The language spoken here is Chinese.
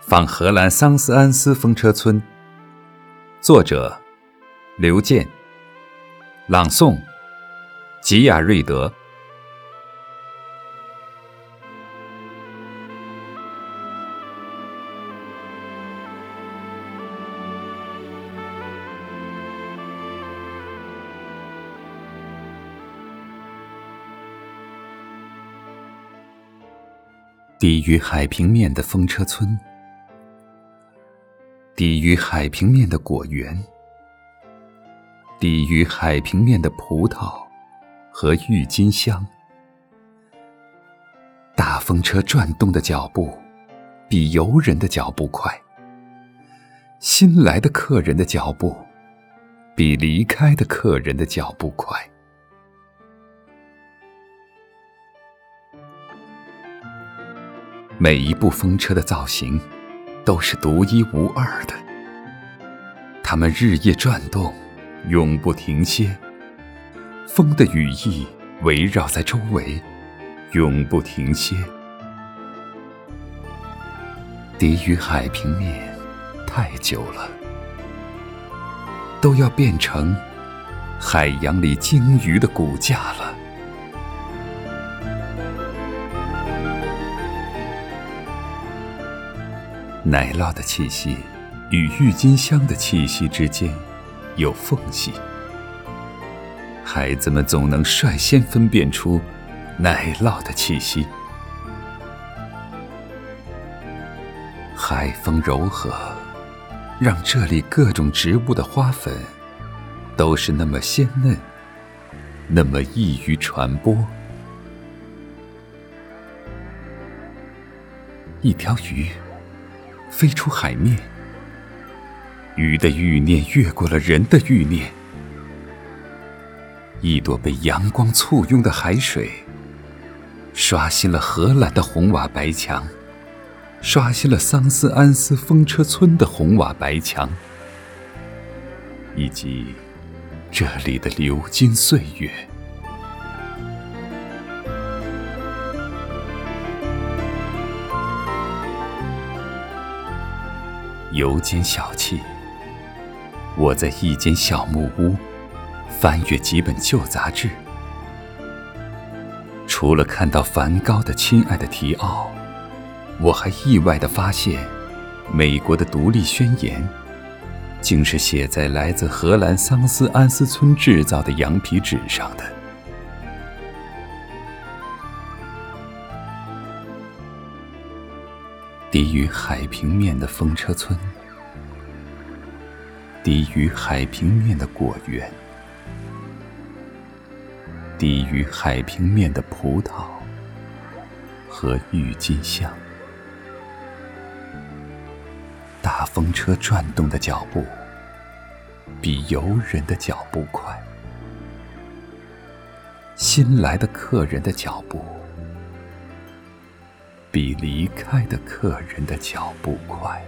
访荷兰桑斯安斯风车村，作者刘健，朗诵吉亚瑞德。低于海平面的风车村，低于海平面的果园，低于海平面的葡萄和郁金香。大风车转动的脚步比游人的脚步快，新来的客人的脚步比离开的客人的脚步快。每一部风车的造型都是独一无二的，它们日夜转动，永不停歇。风的羽翼围绕在周围，永不停歇。低于海平面太久了，都要变成海洋里鲸鱼的骨架了。奶酪的气息与郁金香的气息之间有缝隙，孩子们总能率先分辨出奶酪的气息。海风柔和，让这里各种植物的花粉都是那么鲜嫩，那么易于传播。一条鱼。飞出海面，鱼的欲念越过了人的欲念。一朵被阳光簇拥的海水，刷新了荷兰的红瓦白墙，刷新了桑斯安斯风车村的红瓦白墙，以及这里的流金岁月。油间小憩，我在一间小木屋，翻阅几本旧杂志。除了看到梵高的《亲爱的提奥》，我还意外地发现，美国的独立宣言，竟是写在来自荷兰桑斯安斯村制造的羊皮纸上的。低于海平面的风车村，低于海平面的果园，低于海平面的葡萄和郁金香。大风车转动的脚步比游人的脚步快，新来的客人的脚步。比离开的客人的脚步快。